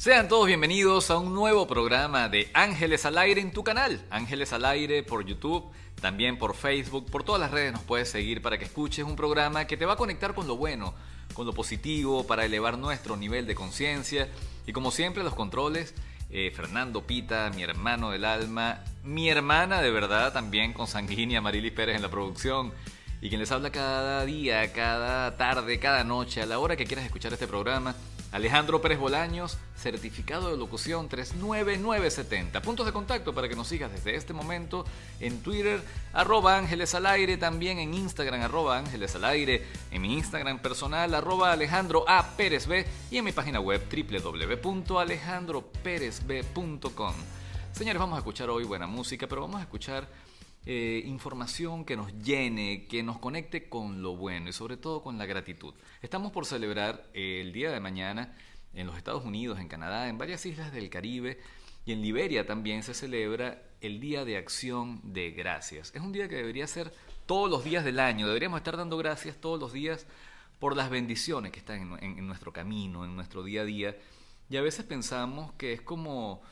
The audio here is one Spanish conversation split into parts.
Sean todos bienvenidos a un nuevo programa de Ángeles al Aire en tu canal. Ángeles al Aire por YouTube, también por Facebook, por todas las redes nos puedes seguir para que escuches un programa que te va a conectar con lo bueno, con lo positivo, para elevar nuestro nivel de conciencia. Y como siempre, los controles, eh, Fernando Pita, mi hermano del alma, mi hermana de verdad también con sanguínea, Marilis Pérez en la producción. Y quien les habla cada día, cada tarde, cada noche, a la hora que quieras escuchar este programa Alejandro Pérez Bolaños, certificado de locución 39970. Puntos de contacto para que nos sigas desde este momento en Twitter, arroba Ángeles al Aire, también en Instagram, arroba Ángeles al Aire, en mi Instagram personal, arroba Alejandro A. Pérez B, y en mi página web www.alejandroperezb.com. Señores, vamos a escuchar hoy buena música, pero vamos a escuchar eh, información que nos llene, que nos conecte con lo bueno y sobre todo con la gratitud. Estamos por celebrar eh, el día de mañana en los Estados Unidos, en Canadá, en varias islas del Caribe y en Liberia también se celebra el Día de Acción de Gracias. Es un día que debería ser todos los días del año, deberíamos estar dando gracias todos los días por las bendiciones que están en nuestro camino, en nuestro día a día. Y a veces pensamos que es como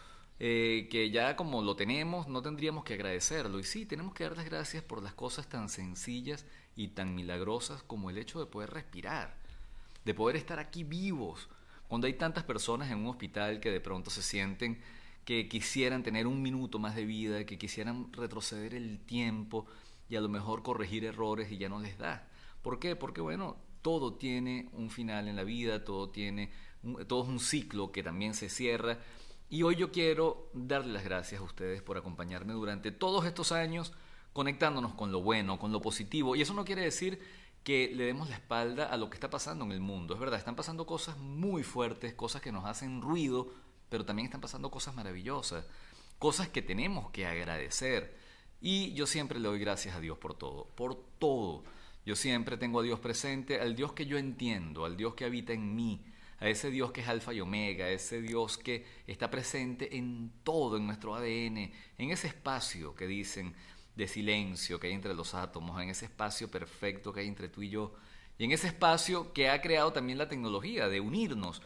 eh, que ya como lo tenemos, no tendríamos que agradecerlo. Y sí, tenemos que dar las gracias por las cosas tan sencillas y tan milagrosas como el hecho de poder respirar, de poder estar aquí vivos, cuando hay tantas personas en un hospital que de pronto se sienten que quisieran tener un minuto más de vida, que quisieran retroceder el tiempo y a lo mejor corregir errores y ya no les da. ¿Por qué? Porque bueno, todo tiene un final en la vida, todo tiene todo es un ciclo que también se cierra y hoy yo quiero darle las gracias a ustedes por acompañarme durante todos estos años conectándonos con lo bueno, con lo positivo. Y eso no quiere decir que le demos la espalda a lo que está pasando en el mundo. Es verdad, están pasando cosas muy fuertes, cosas que nos hacen ruido, pero también están pasando cosas maravillosas, cosas que tenemos que agradecer. Y yo siempre le doy gracias a Dios por todo, por todo. Yo siempre tengo a Dios presente, al Dios que yo entiendo, al Dios que habita en mí, a ese Dios que es alfa y omega, a ese Dios que está presente en todo, en nuestro ADN, en ese espacio que dicen de silencio que hay entre los átomos, en ese espacio perfecto que hay entre tú y yo, y en ese espacio que ha creado también la tecnología de unirnos.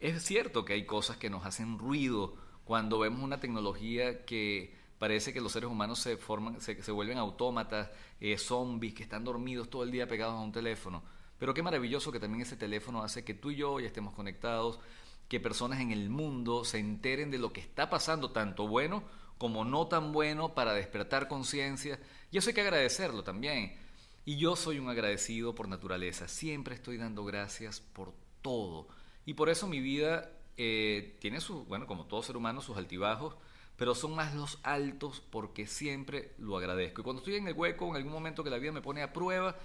Es cierto que hay cosas que nos hacen ruido cuando vemos una tecnología que parece que los seres humanos se forman, se, vuelven autómatas, eh, zombies que están dormidos todo el día pegados a un teléfono. Pero qué maravilloso que también ese teléfono hace que tú y yo estemos conectados, que personas en el mundo se enteren de lo que está pasando, tanto bueno como no tan bueno, para despertar conciencia. Y eso hay que agradecerlo también. Y yo soy un agradecido por naturaleza. Siempre estoy dando gracias por todo. Y por eso mi vida eh, tiene su, bueno, como todo ser humano, sus altibajos, pero son más los altos porque siempre lo agradezco. Y cuando estoy en el hueco, en algún momento que la vida me pone a prueba,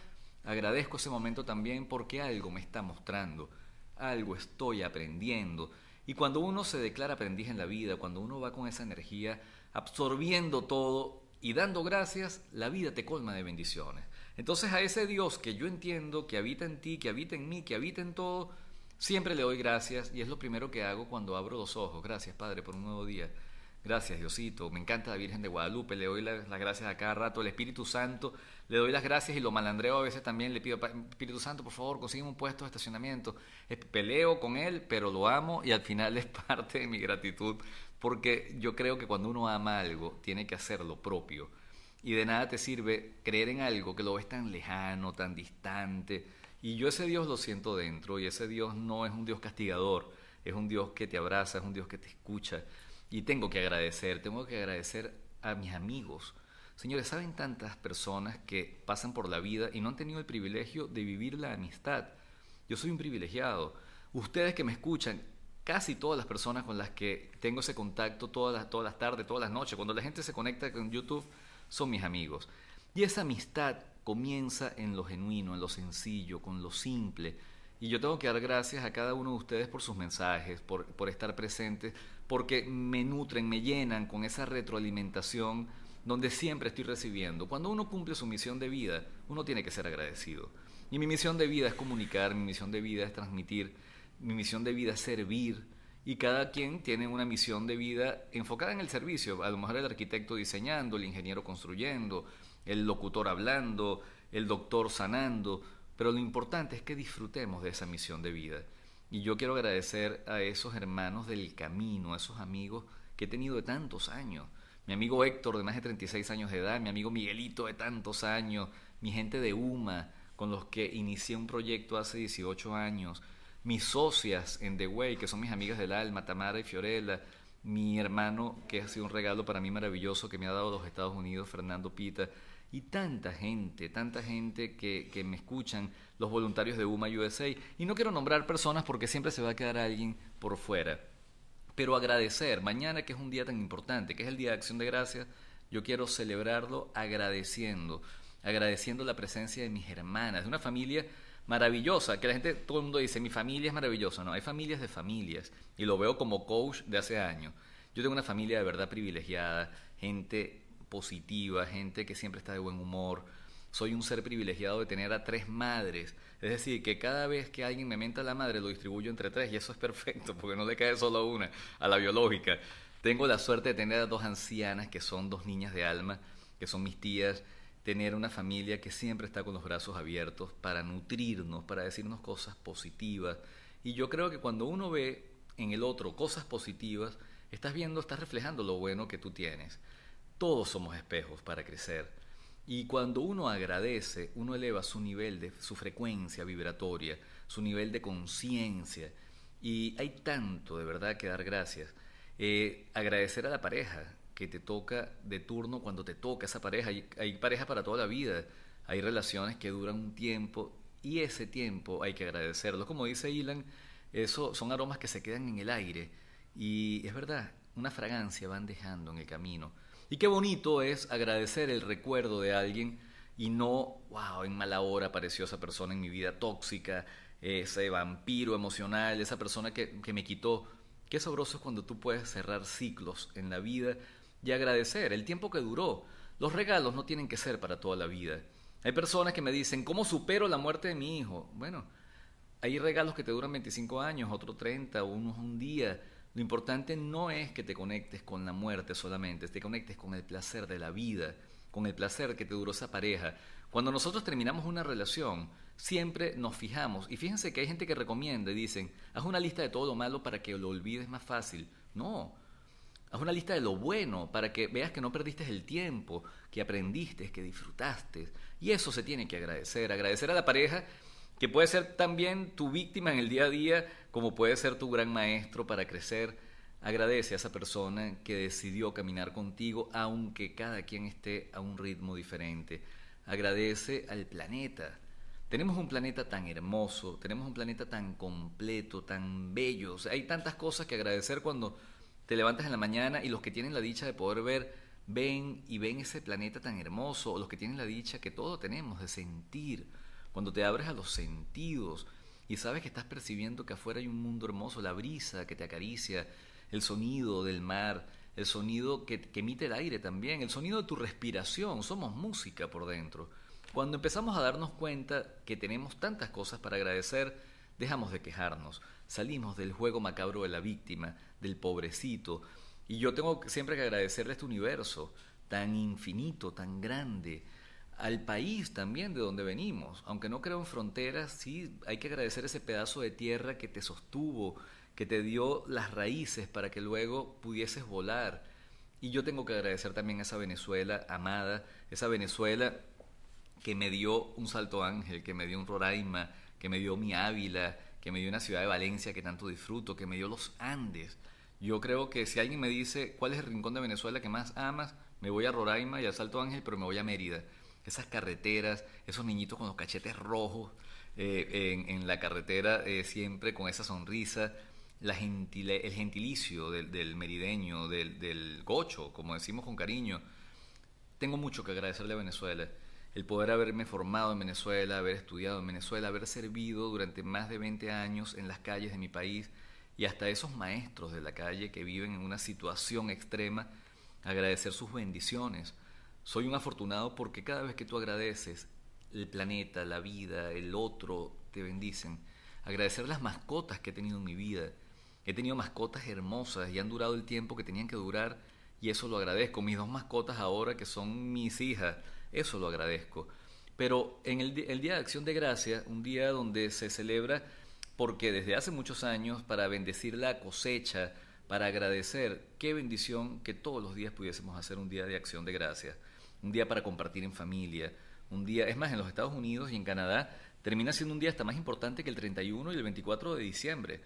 Agradezco ese momento también porque algo me está mostrando, algo estoy aprendiendo. Y cuando uno se declara aprendiz en la vida, cuando uno va con esa energía, absorbiendo todo y dando gracias, la vida te colma de bendiciones. Entonces a ese Dios que yo entiendo, que habita en ti, que habita en mí, que habita en todo, siempre le doy gracias y es lo primero que hago cuando abro los ojos. Gracias Padre por un nuevo día. Gracias Diosito. Me encanta la Virgen de Guadalupe. Le doy las, gracias a cada rato. El Espíritu Santo le doy las gracias y lo malandreo a veces también, le pido, Espíritu Santo, por favor, consigue un puesto de estacionamiento. Peleo con él, pero lo amo y al final es parte de mi gratitud, porque yo creo que cuando uno ama algo, tiene que hacer lo propio. Y de nada te sirve creer en algo que lo ves tan lejano, tan distante. Y yo ese Dios lo siento dentro, y ese Dios no es un Dios castigador, es un Dios que te abraza, es un Dios que te escucha. Y tengo que agradecer, tengo que agradecer a mis amigos, Señores, ¿saben tantas personas que pasan por la vida y no han tenido el privilegio de vivir la amistad? Yo soy un privilegiado. Ustedes que me escuchan, casi todas las personas con las que tengo ese contacto todas las, todas las tardes, todas las noches, cuando la gente se conecta con YouTube, son mis amigos. Y esa amistad comienza en lo genuino, en lo sencillo, con lo simple. Y yo tengo que dar gracias a cada uno de ustedes por sus mensajes, por, por estar presentes, porque me nutren, me llenan con esa retroalimentación donde siempre estoy recibiendo. Cuando uno cumple su misión de vida, uno tiene que ser agradecido. Y mi misión de vida es comunicar, mi misión de vida es transmitir, mi misión de vida es servir. Y cada quien tiene una misión de vida enfocada en el servicio. A lo mejor el arquitecto diseñando, el ingeniero construyendo, el locutor hablando, el doctor sanando. Pero lo importante es que disfrutemos de esa misión de vida. Y yo quiero agradecer a esos hermanos del camino, a esos amigos que he tenido de tantos años. Mi amigo Héctor de más de 36 años de edad, mi amigo Miguelito de tantos años, mi gente de UMA con los que inicié un proyecto hace 18 años, mis socias en The Way, que son mis amigas del alma, Tamara y Fiorella, mi hermano, que ha sido un regalo para mí maravilloso que me ha dado los Estados Unidos, Fernando Pita, y tanta gente, tanta gente que, me escuchan, los voluntarios de UMA USA. Y no quiero nombrar personas porque siempre se va a quedar alguien por fuera. Pero agradecer, mañana que es un día tan importante, que es el Día de Acción de Gracias, yo quiero celebrarlo agradeciendo, agradeciendo la presencia de mis hermanas, de una familia maravillosa, que la gente, todo el mundo dice, mi familia es maravillosa, no, hay familias de familias, y lo veo como coach de hace años. Yo tengo una familia de verdad privilegiada, gente positiva, gente que siempre está de buen humor. Soy un ser privilegiado de tener a tres madres. Es decir, que cada vez que alguien me menta la madre lo distribuyo entre tres y eso es perfecto porque no le cae solo una a la biológica. Tengo la suerte de tener a dos ancianas que son dos niñas de alma, que son mis tías, tener una familia que siempre está con los brazos abiertos para nutrirnos, para decirnos cosas positivas. Y yo creo que cuando uno ve en el otro cosas positivas, estás viendo, estás reflejando lo bueno que tú tienes. Todos somos espejos para crecer. Y cuando uno agradece, uno eleva su nivel de su frecuencia vibratoria, su nivel de conciencia. Y hay tanto de verdad que dar gracias. Eh, agradecer a la pareja, que te toca de turno cuando te toca esa pareja. Hay, hay parejas para toda la vida, hay relaciones que duran un tiempo y ese tiempo hay que agradecerlo. Como dice Ilan, eso son aromas que se quedan en el aire y es verdad, una fragancia van dejando en el camino. Y qué bonito es agradecer el recuerdo de alguien y no, wow, en mala hora apareció esa persona en mi vida tóxica, ese vampiro emocional, esa persona que, que me quitó. Qué sabroso es cuando tú puedes cerrar ciclos en la vida y agradecer el tiempo que duró. Los regalos no tienen que ser para toda la vida. Hay personas que me dicen, ¿cómo supero la muerte de mi hijo? Bueno, hay regalos que te duran 25 años, otro 30, unos un día. Lo importante no es que te conectes con la muerte solamente, te conectes con el placer de la vida, con el placer que te duró esa pareja. Cuando nosotros terminamos una relación, siempre nos fijamos, y fíjense que hay gente que recomienda y dicen, haz una lista de todo lo malo para que lo olvides más fácil. No, Haz una lista de lo bueno para que veas que no perdiste el tiempo, que aprendiste, que disfrutaste. Y eso se tiene que agradecer. Agradecer a la pareja, que puede ser también tu víctima en el día a día, como puede ser tu gran maestro para crecer. Agradece a esa persona que decidió caminar contigo, aunque cada quien esté a un ritmo diferente. Agradece al planeta. Tenemos un planeta tan hermoso, tenemos un planeta tan completo, tan bello. hay tantas cosas que agradecer cuando te levantas en la mañana y los que tienen la dicha de poder ver, ven y ven ese planeta tan hermoso, o los que tienen la dicha que todos tenemos de sentir, cuando te abres a los sentidos y sabes que estás percibiendo que afuera hay un mundo hermoso, la brisa que te acaricia, el sonido del mar, el sonido que, que emite el aire también, el sonido de tu respiración, somos música por dentro. Cuando empezamos a darnos cuenta que tenemos tantas cosas para agradecer, dejamos de quejarnos, salimos del juego macabro de la víctima, del pobrecito. Y yo tengo siempre que agradecerle a este universo tan infinito, tan grande, al país también de donde venimos. Aunque no creo en fronteras, sí hay que agradecer ese pedazo de tierra que te sostuvo, que te dio las raíces para que luego pudieses volar. Y yo tengo que agradecer también a esa Venezuela amada, esa Venezuela que me dio un Salto Ángel, que me dio un Roraima, que me dio mi Ávila, que me dio una ciudad de Valencia que tanto disfruto, que me dio los Andes. Yo creo que si alguien me dice cuál es el rincón de Venezuela que más amas, me voy a Roraima y a Salto Ángel, pero me voy a Mérida. Esas carreteras, esos niñitos con los cachetes rojos eh, en, la carretera, eh, siempre con esa sonrisa, la el gentilicio del, merideño, del, del gocho, como decimos con cariño. Tengo mucho que agradecerle a Venezuela el poder haberme formado en Venezuela, haber estudiado en Venezuela, haber servido durante más de 20 años en las calles de mi país y hasta esos maestros de la calle que viven en una situación extrema, agradecer sus bendiciones. Soy un afortunado porque cada vez que tú agradeces, el planeta, la vida, el otro te bendicen. Agradecer las mascotas que he tenido en mi vida. He tenido mascotas hermosas y han durado el tiempo que tenían que durar y eso lo agradezco. Mis dos mascotas ahora que son mis hijas, eso lo agradezco. Pero en el, Día de Acción de Gracia, un día donde se celebra porque desde hace muchos años, para bendecir la cosecha, para agradecer, qué bendición que todos los días pudiésemos hacer un día de acción de gracias, un día para compartir en familia, un día, es más, en los Estados Unidos y en Canadá termina siendo un día hasta más importante que el 31 y el 24 de diciembre.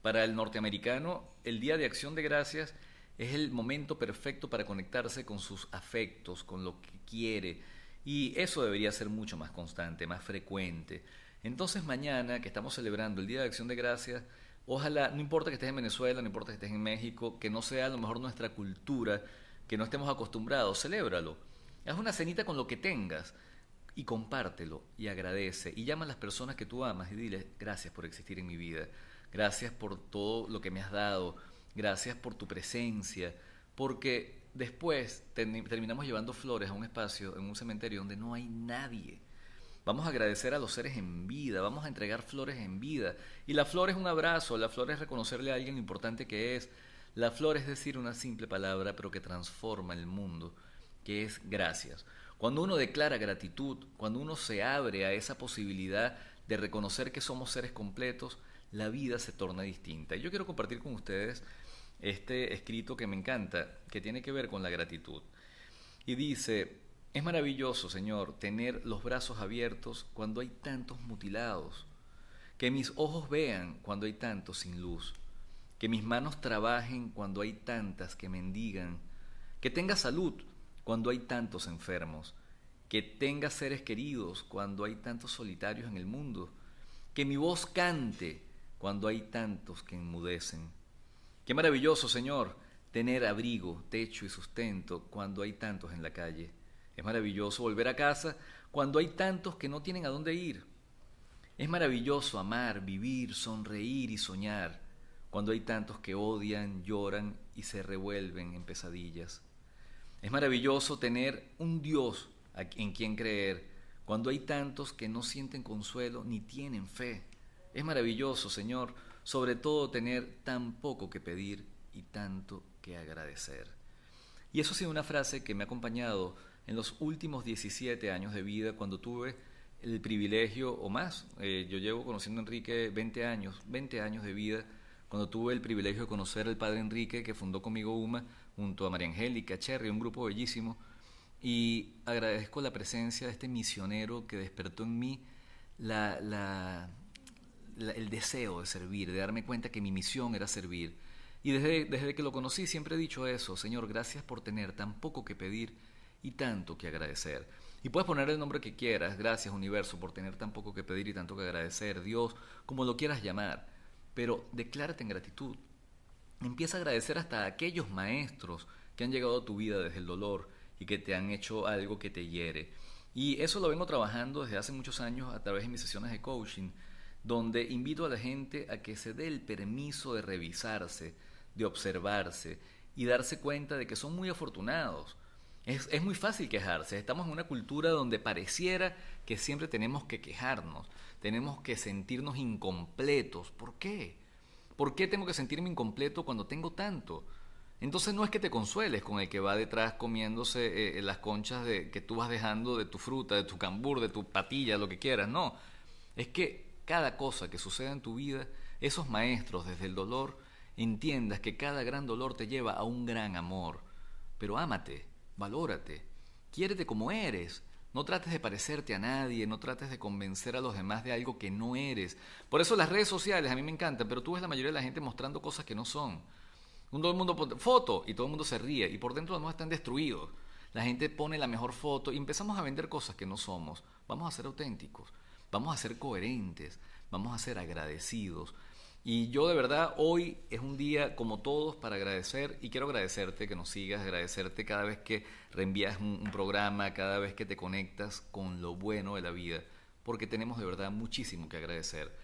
Para el norteamericano, el Día de Acción de Gracias es el momento perfecto para conectarse con sus afectos, con lo que quiere, y eso debería ser mucho más constante, más frecuente. Entonces mañana, que estamos celebrando el Día de Acción de Gracias, ojalá, no importa que estés en Venezuela, no importa que estés en México, que no sea a lo mejor nuestra cultura, que no estemos acostumbrados, celébralo. Haz una cenita con lo que tengas y compártelo y agradece y llama a las personas que tú amas y dile gracias por existir en mi vida, gracias por todo lo que me has dado, gracias por tu presencia, porque después terminamos llevando flores a un espacio, en un cementerio donde no hay nadie. Vamos a agradecer a los seres en vida, vamos a entregar flores en vida. Y la flor es un abrazo, la flor es reconocerle a alguien lo importante que es. La flor es decir una simple palabra, pero que transforma el mundo, que es gracias. Cuando uno declara gratitud, cuando uno se abre a esa posibilidad de reconocer que somos seres completos, la vida se torna distinta. Y yo quiero compartir con ustedes este escrito que me encanta, que tiene que ver con la gratitud. Y dice, es maravilloso, Señor, tener los brazos abiertos cuando hay tantos mutilados, que mis ojos vean cuando hay tantos sin luz, que mis manos trabajen cuando hay tantas que mendigan, que tenga salud cuando hay tantos enfermos, que tenga seres queridos cuando hay tantos solitarios en el mundo, que mi voz cante cuando hay tantos que enmudecen. Qué maravilloso, Señor, tener abrigo, techo y sustento cuando hay tantos en la calle. Es maravilloso volver a casa cuando hay tantos que no tienen a dónde ir. Es maravilloso amar, vivir, sonreír y soñar cuando hay tantos que odian, lloran y se revuelven en pesadillas. Es maravilloso tener un Dios en quien creer cuando hay tantos que no sienten consuelo ni tienen fe. Es maravilloso, Señor, sobre todo tener tan poco que pedir y tanto que agradecer. Y eso ha sido una frase que me ha acompañado en los últimos 17 años de vida cuando tuve el privilegio o más. Eh, yo llevo conociendo a Enrique 20 años, 20 años de vida, cuando tuve el privilegio de conocer al padre Enrique que fundó conmigo UMA junto a María Angélica, Cherry, un grupo bellísimo, y agradezco la presencia de este misionero que despertó en mí la, el deseo de servir, de darme cuenta que mi misión era servir. Y desde, desde que lo conocí siempre he dicho eso, Señor, gracias por tener tan poco que pedir y tanto que agradecer. Y puedes poner el nombre que quieras, gracias universo por tener tan poco que pedir y tanto que agradecer, Dios, como lo quieras llamar, pero declárate en gratitud, Empieza a agradecer hasta aquellos maestros que han llegado a tu vida desde el dolor y que te han hecho algo que te hiere. Y eso lo vengo trabajando desde hace muchos años a través de mis sesiones de coaching, donde invito a la gente a que se dé el permiso de revisarse, de observarse y darse cuenta de que son muy afortunados. Es, es, muy fácil quejarse. Estamos en una cultura donde pareciera que siempre tenemos que quejarnos, tenemos que sentirnos incompletos. ¿Por qué? ¿Por qué tengo que sentirme incompleto cuando tengo tanto? Entonces no es que te consueles con el que va detrás comiéndose eh, eh, las conchas de, que tú vas dejando de tu fruta, de tu cambur, de tu patilla, lo que quieras. No, es que cada cosa que suceda en tu vida, esos maestros desde el dolor, entiendas que cada gran dolor te lleva a un gran amor. Pero ámate, valórate, quiérete como eres, no trates de parecerte a nadie, no trates de convencer a los demás de algo que no eres. Por eso las redes sociales a mí me encantan, pero tú ves la mayoría de la gente mostrando cosas que no son. Todo el mundo pone foto y todo el mundo se ríe y por dentro los están destruidos. La gente pone la mejor foto y empezamos a vender cosas que no somos. Vamos a ser auténticos, vamos a ser coherentes, vamos a ser agradecidos, y yo de verdad hoy es un día como todos para agradecer y quiero agradecerte que nos sigas, agradecerte cada vez que reenvías un, programa, cada vez que te conectas con lo bueno de la vida, porque tenemos de verdad muchísimo que agradecer.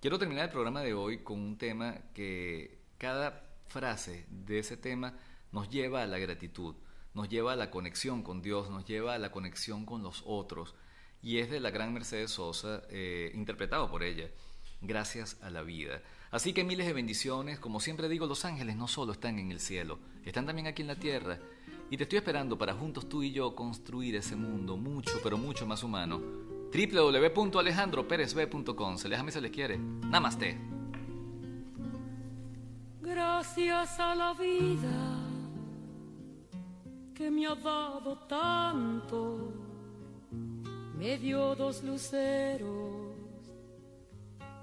Quiero terminar el programa de hoy con un tema que cada frase de ese tema nos lleva a la gratitud, nos lleva a la conexión con Dios, nos lleva a la conexión con los otros y es de la gran Mercedes Sosa, eh, interpretado por ella gracias a la vida. Así que miles de bendiciones, como siempre digo, los ángeles no solo están en el cielo, están también aquí en la tierra. Y te estoy esperando para juntos tú y yo construir ese mundo mucho, pero mucho más humano, www.alejandroperezb.com. Se les ama y se les quiere. Namaste. Gracias a la vida que me ha dado tanto, me dio dos luceros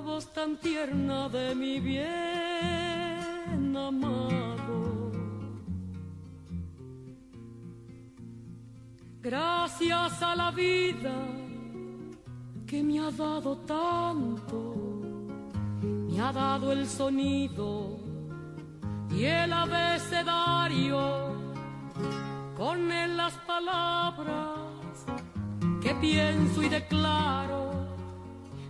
voz tan tierna de mi bien amado. Gracias a la vida que me ha dado tanto me ha dado el sonido y el abecedario, con él las palabras que pienso y declaro,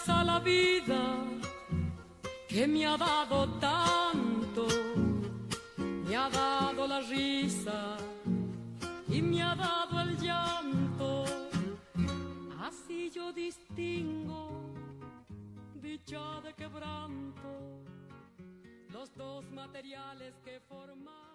Gracias a la vida que me ha dado tanto me ha dado la risa y me ha dado el llanto. Así yo distingo dicha de quebranto, los dos materiales que forman.